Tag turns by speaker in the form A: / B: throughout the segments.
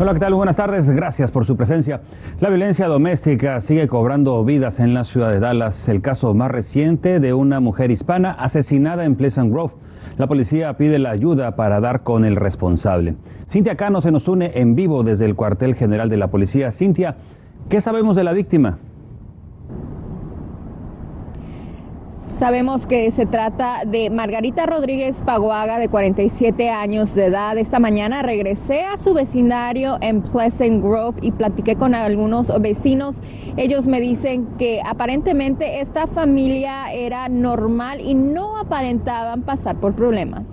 A: Hola, ¿qué tal? Buenas tardes. Gracias por su presencia. La violencia doméstica sigue cobrando vidas en la ciudad de Dallas. El caso más reciente de una mujer hispana asesinada en Pleasant Grove. La policía pide la ayuda para dar con el responsable. Cintia Cano se nos une en vivo desde el cuartel general de la policía. Cintia, ¿qué sabemos de la víctima?
B: Sabemos que se trata de Margarita Rodríguez Paguaga, de 47 años de edad. Esta mañana regresé a su vecindario en Pleasant Grove y platiqué con algunos vecinos. Ellos me dicen que aparentemente esta familia era normal y no aparentaban pasar por problemas.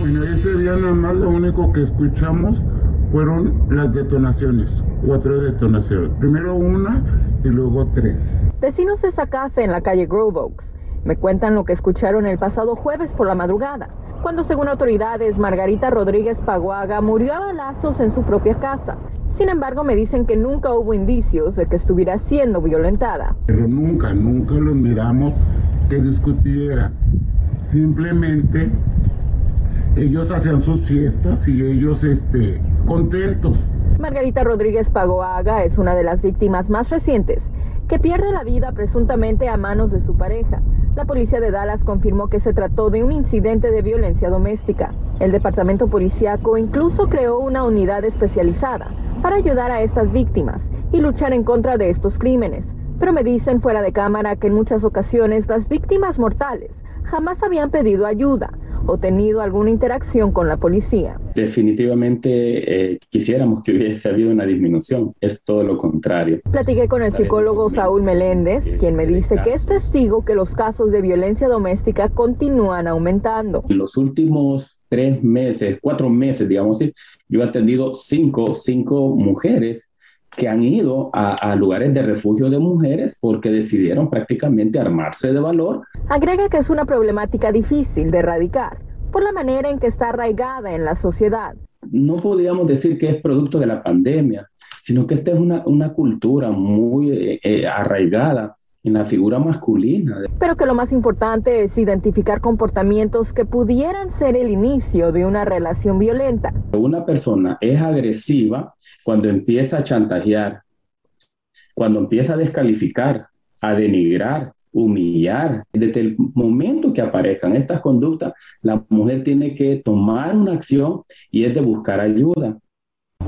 C: Bueno, ese día nada más lo único que escuchamos fueron las detonaciones, cuatro detonaciones. Primero una y luego tres.
B: Vecinos de esa casa en la calle Grove Oaks me cuentan lo que escucharon el pasado jueves por la madrugada, cuando según autoridades Margarita Rodríguez Paguaga murió a balazos en su propia casa. Sin embargo, me dicen que nunca hubo indicios de que estuviera siendo violentada.
C: Pero nunca, nunca los miramos que discutiera. Simplemente ellos hacían sus siestas y ellos este, contentos.
B: Margarita Rodríguez Pagoaga es una de las víctimas más recientes que pierde la vida presuntamente a manos de su pareja. La policía de Dallas confirmó que se trató de un incidente de violencia doméstica. El departamento policíaco incluso creó una unidad especializada para ayudar a estas víctimas y luchar en contra de estos crímenes. Pero me dicen fuera de cámara que en muchas ocasiones las víctimas mortales jamás habían pedido ayuda o tenido alguna interacción con la policía.
D: Definitivamente eh, quisiéramos que hubiese habido una disminución, es todo lo contrario.
B: Platiqué con el psicólogo Saúl Meléndez, quien me dice que es testigo que los casos de violencia doméstica continúan aumentando.
D: En los últimos tres meses, cuatro meses, digamos, yo he atendido cinco, cinco mujeres que han ido a, lugares de refugio de mujeres porque decidieron prácticamente armarse de valor.
B: Agrega que es una problemática difícil de erradicar por la manera en que está arraigada en la sociedad.
D: No podríamos decir que es producto de la pandemia, sino que esta es una, una cultura muy eh, eh, arraigada en la figura masculina.
B: Pero que lo más importante es identificar comportamientos que pudieran ser el inicio de una relación violenta.
D: Una persona es agresiva cuando empieza a chantajear, cuando empieza a descalificar, a denigrar, humillar. Desde el momento que aparezcan estas conductas, la mujer tiene que tomar una acción y es de buscar ayuda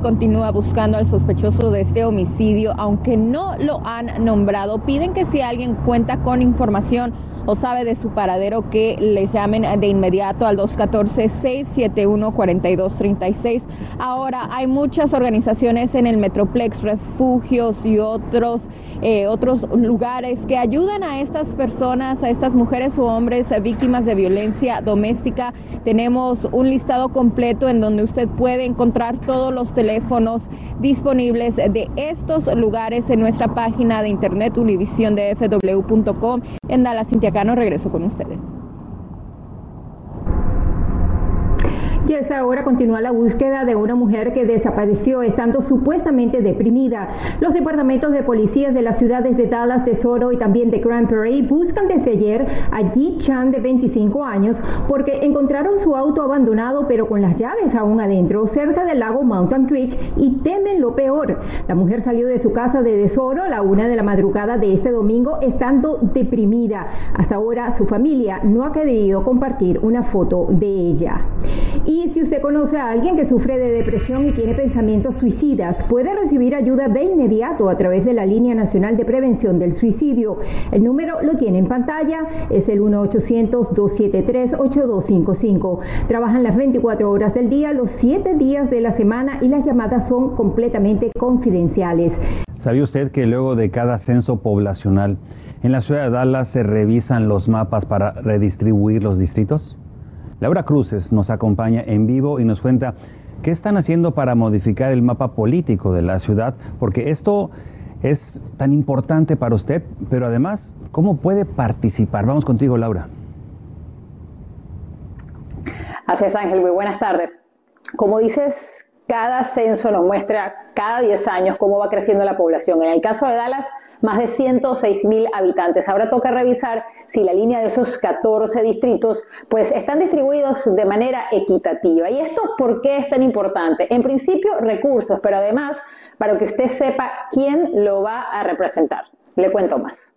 B: continúa buscando al sospechoso de este homicidio, aunque no lo han nombrado. Piden que si alguien cuenta con información o sabe de su paradero, que les llamen de inmediato al 214-671-4236. Ahora, hay muchas organizaciones en el Metroplex, refugios y otros, eh, otros lugares que ayudan a estas personas, a estas mujeres o hombres víctimas de violencia doméstica. Tenemos un listado completo en donde usted puede encontrar todos los teléfonos disponibles de estos lugares en nuestra página de internet univisiondfw.com. En Dallas, Cintia Cano, regreso con ustedes.
E: Y a esta hora continúa la búsqueda de una mujer que desapareció estando supuestamente deprimida. Los departamentos de policías de las ciudades de Dallas, Tesoro y también de Grand Prairie buscan desde ayer a Ji Chan de 25 años porque encontraron su auto abandonado pero con las llaves aún adentro cerca del lago Mountain Creek y temen lo peor. La mujer salió de su casa de Tesoro a la una de la madrugada de este domingo estando deprimida. Hasta ahora su familia no ha querido compartir una foto de ella. Y si usted conoce a alguien que sufre de depresión y tiene pensamientos suicidas, puede recibir ayuda de inmediato a través de la Línea Nacional de Prevención del Suicidio. El número lo tiene en pantalla, es el 1-800-273-8255. Trabajan las 24 horas del día, los 7 días de la semana y las llamadas son completamente confidenciales.
A: ¿Sabía usted que luego de cada censo poblacional en la ciudad de Dallas se revisan los mapas para redistribuir los distritos? Laura Cruces nos acompaña en vivo y nos cuenta qué están haciendo para modificar el mapa político de la ciudad, porque esto es tan importante para usted, pero además, ¿cómo puede participar? Vamos contigo, Laura.
F: Así Ángel, muy buenas tardes. Como dices, cada censo nos muestra cada 10 años cómo va creciendo la población. En el caso de Dallas, más de 106 mil habitantes. Ahora toca revisar si la línea de esos 14 distritos pues están distribuidos de manera equitativa. ¿Y esto por qué es tan importante? En principio, recursos, pero además para que usted sepa quién lo va a representar. Le cuento más.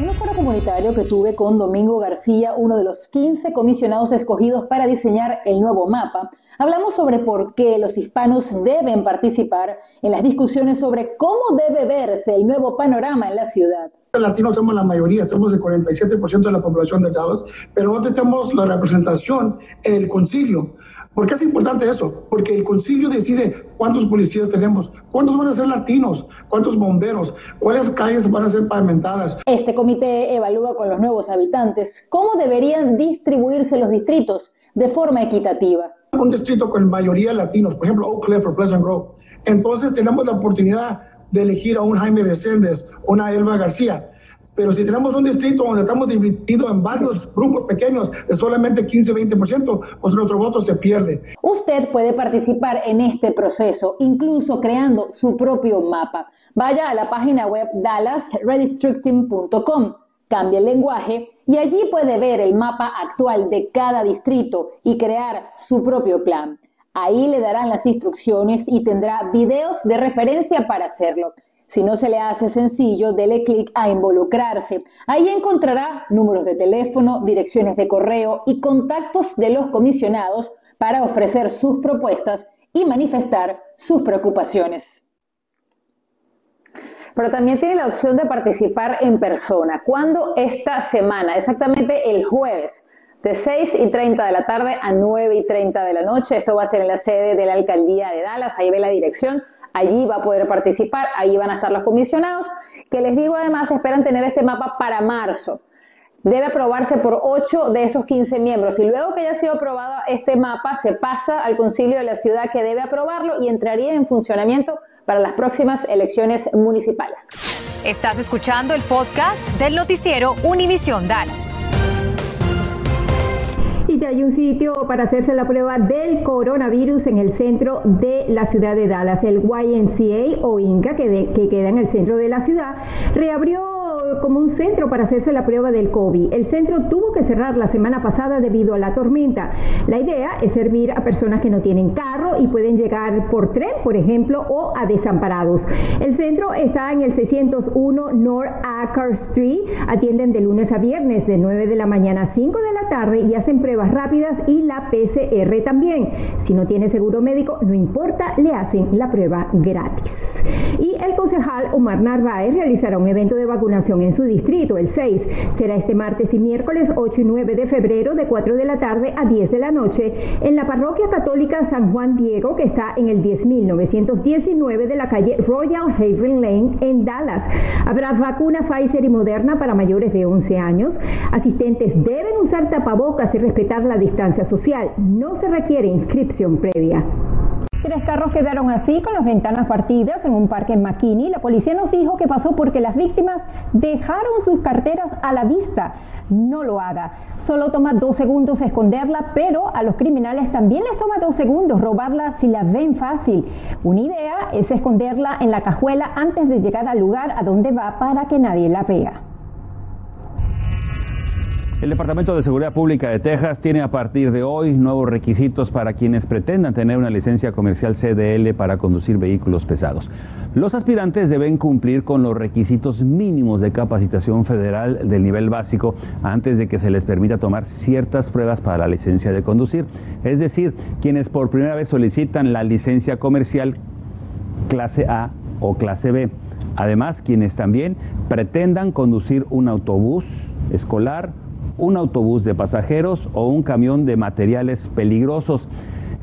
F: Un foro comunitario que tuve con Domingo García, uno de los 15 comisionados escogidos para diseñar el nuevo mapa, hablamos sobre por qué los hispanos deben participar en las discusiones sobre cómo debe verse el nuevo panorama en la ciudad.
G: Los latinos somos la mayoría, somos el 47% de la población de Dallas, pero no tenemos la representación en el concilio. ¿Por qué es importante eso? Porque el concilio decide cuántos policías tenemos, cuántos van a ser latinos, cuántos bomberos, cuáles calles van a ser pavimentadas.
F: Este comité evalúa con los nuevos habitantes cómo deberían distribuirse los distritos de forma equitativa.
G: Un distrito con mayoría latinos, por ejemplo Oak Cliff o Pleasant Grove, entonces tenemos la oportunidad de elegir a un Jaime Reséndez, una Elba García pero si tenemos un distrito donde estamos divididos en varios grupos pequeños de solamente 15-20%, pues nuestro voto se pierde.
F: Usted puede participar en este proceso, incluso creando su propio mapa. Vaya a la página web dallasredistricting.com, cambie el lenguaje y allí puede ver el mapa actual de cada distrito y crear su propio plan. Ahí le darán las instrucciones y tendrá videos de referencia para hacerlo. Si no se le hace sencillo, dele clic a involucrarse. Ahí encontrará números de teléfono, direcciones de correo y contactos de los comisionados para ofrecer sus propuestas y manifestar sus preocupaciones. Pero también tiene la opción de participar en persona. ¿Cuándo? Esta semana, exactamente el jueves, de 6 y 30 de la tarde a 9 y 30 de la noche. Esto va a ser en la sede de la alcaldía de Dallas. Ahí ve la dirección allí va a poder participar, ahí van a estar los comisionados, que les digo además esperan tener este mapa para marzo. Debe aprobarse por 8 de esos 15 miembros y luego que haya sido aprobado este mapa se pasa al concilio de la ciudad que debe aprobarlo y entraría en funcionamiento para las próximas elecciones municipales.
H: Estás escuchando el podcast del noticiero Univisión Dallas
E: hay un sitio para hacerse la prueba del coronavirus en el centro de la ciudad de Dallas. El YMCA o INCA, que, que queda en el centro de la ciudad, reabrió como un centro para hacerse la prueba del COVID. El centro tuvo que cerrar la semana pasada debido a la tormenta. La idea es servir a personas que no tienen carro y pueden llegar por tren, por ejemplo, o a desamparados. El centro está en el 601 North Acker Street. Atienden de lunes a viernes de 9 de la mañana a 5 de tarde y hacen pruebas rápidas y la PCR también. Si no tiene seguro médico, no importa, le hacen la prueba gratis. Y el concejal Omar Narváez realizará un evento de vacunación en su distrito, el 6. Será este martes y miércoles 8 y 9 de febrero de 4 de la tarde a 10 de la noche en la parroquia católica San Juan Diego que está en el 10.919 de la calle Royal Haven Lane en Dallas. Habrá vacuna Pfizer y Moderna para mayores de 11 años. Asistentes deben usar tapabocas y respetar la distancia social. No se requiere inscripción previa. Tres carros quedaron así con las ventanas partidas en un parque en McKinney. La policía nos dijo que pasó porque las víctimas dejaron sus carteras a la vista. No lo haga. Solo toma dos segundos esconderla, pero a los criminales también les toma dos segundos robarla si la ven fácil. Una idea es esconderla en la cajuela antes de llegar al lugar a donde va para que nadie la vea.
A: El Departamento de Seguridad Pública de Texas tiene a partir de hoy nuevos requisitos para quienes pretendan tener una licencia comercial CDL para conducir vehículos pesados. Los aspirantes deben cumplir con los requisitos mínimos de capacitación federal del nivel básico antes de que se les permita tomar ciertas pruebas para la licencia de conducir. Es decir, quienes por primera vez solicitan la licencia comercial clase A o clase B. Además, quienes también pretendan conducir un autobús escolar, un autobús de pasajeros o un camión de materiales peligrosos.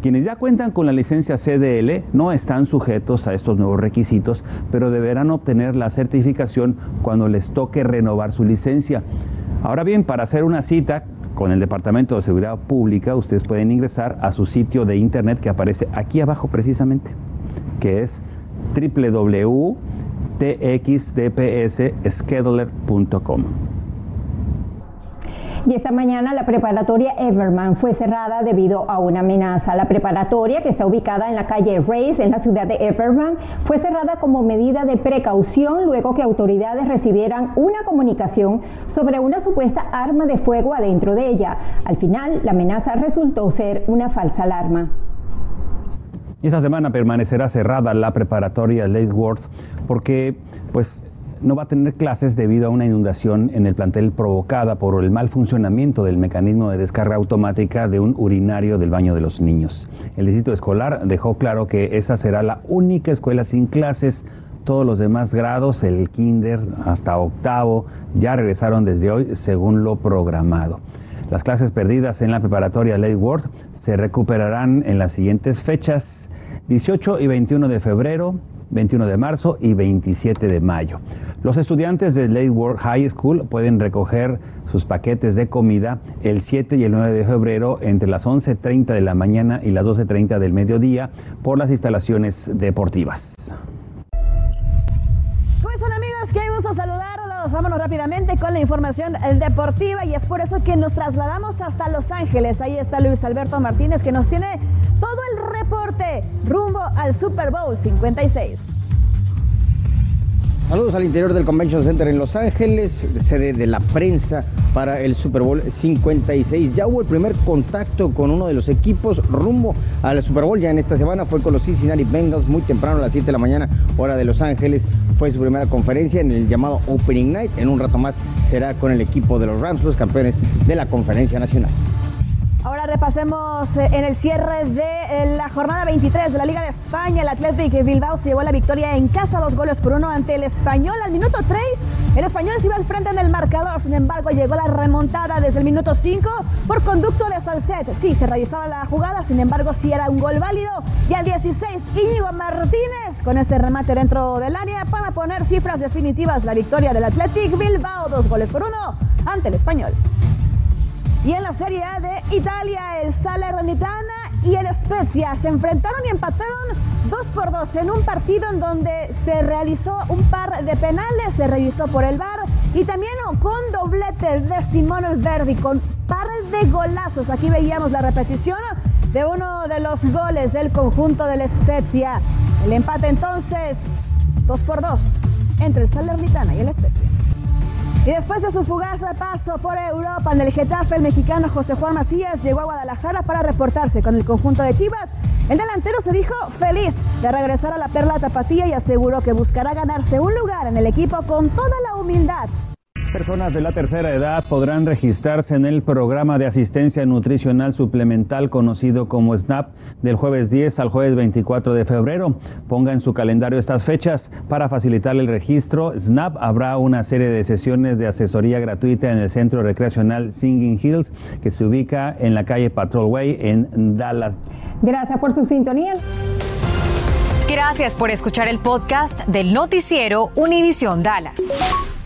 A: Quienes ya cuentan con la licencia CDL no están sujetos a estos nuevos requisitos, pero deberán obtener la certificación cuando les toque renovar su licencia. Ahora bien, para hacer una cita con el Departamento de Seguridad Pública, ustedes pueden ingresar a su sitio de internet que aparece aquí abajo precisamente, que es www.txdpsscheduler.com.
E: Y esta mañana la preparatoria Everman fue cerrada debido a una amenaza. La preparatoria, que está ubicada en la calle Race, en la ciudad de Everman, fue cerrada como medida de precaución luego que autoridades recibieran una comunicación sobre una supuesta arma de fuego adentro de ella. Al final, la amenaza resultó ser una falsa alarma.
A: Esta semana permanecerá cerrada la preparatoria Lake Worth porque pues no va a tener clases debido a una inundación en el plantel provocada por el mal funcionamiento del mecanismo de descarga automática de un urinario del baño de los niños. El distrito escolar dejó claro que esa será la única escuela sin clases. Todos los demás grados, el kinder hasta octavo, ya regresaron desde hoy según lo programado. Las clases perdidas en la preparatoria Lake Worth se recuperarán en las siguientes fechas, 18 y 21 de febrero, 21 de marzo y 27 de mayo. Los estudiantes de Lake Worth High School pueden recoger sus paquetes de comida el 7 y el 9 de febrero entre las 11.30 de la mañana y las 12.30 del mediodía por las instalaciones deportivas.
I: ¿Cómo están amigos? Qué gusto saludarlos. Vámonos rápidamente con la información deportiva y es por eso que nos trasladamos hasta Los Ángeles. Ahí está Luis Alberto Martínez que nos tiene todo el reporte rumbo al Super Bowl 56.
J: Saludos al interior del Convention Center en Los Ángeles, sede de la prensa para el Super Bowl 56. Ya hubo el primer contacto con uno de los equipos rumbo al Super Bowl. Ya en esta semana fue con los Cincinnati Bengals muy temprano a las 7 de la mañana, hora de Los Ángeles. Fue su primera conferencia en el llamado Opening Night. En un rato más será con el equipo de los Rams, los campeones de la Conferencia Nacional.
I: Ahora repasemos eh, en el cierre de eh, la jornada 23 de la Liga de España. El Athletic Bilbao se llevó la victoria en casa, dos goles por uno ante el Español. Al minuto 3, el Español se iba al frente en el marcador. Sin embargo, llegó la remontada desde el minuto 5 por conducto de Salcet. Sí, se revisaba la jugada, sin embargo, sí era un gol válido. Y al 16, Íñigo Martínez con este remate dentro del área para poner cifras definitivas la victoria del Athletic Bilbao, dos goles por uno ante el Español. Y en la Serie A de Italia, el Salernitana y el Spezia se enfrentaron y empataron 2 por 2 en un partido en donde se realizó un par de penales, se revisó por el VAR y también con doblete de Simone Verdi con par de golazos. Aquí veíamos la repetición de uno de los goles del conjunto del Spezia. El empate entonces 2 por 2 entre el Salernitana y el Spezia. Y después de su fugaz paso por Europa en el Getafe, el mexicano José Juan Macías llegó a Guadalajara para reportarse con el conjunto de Chivas. El delantero se dijo feliz de regresar a la Perla Tapatía y aseguró que buscará ganarse un lugar en el equipo con toda la humildad
A: Personas de la tercera edad podrán registrarse en el programa de asistencia nutricional suplemental conocido como SNAP del jueves 10 al jueves 24 de febrero. Ponga en su calendario estas fechas para facilitar el registro. SNAP habrá una serie de sesiones de asesoría gratuita en el centro recreacional Singing Hills que se ubica en la calle Patrol Way en Dallas.
E: Gracias por su sintonía.
H: Gracias por escuchar el podcast del noticiero Univisión Dallas.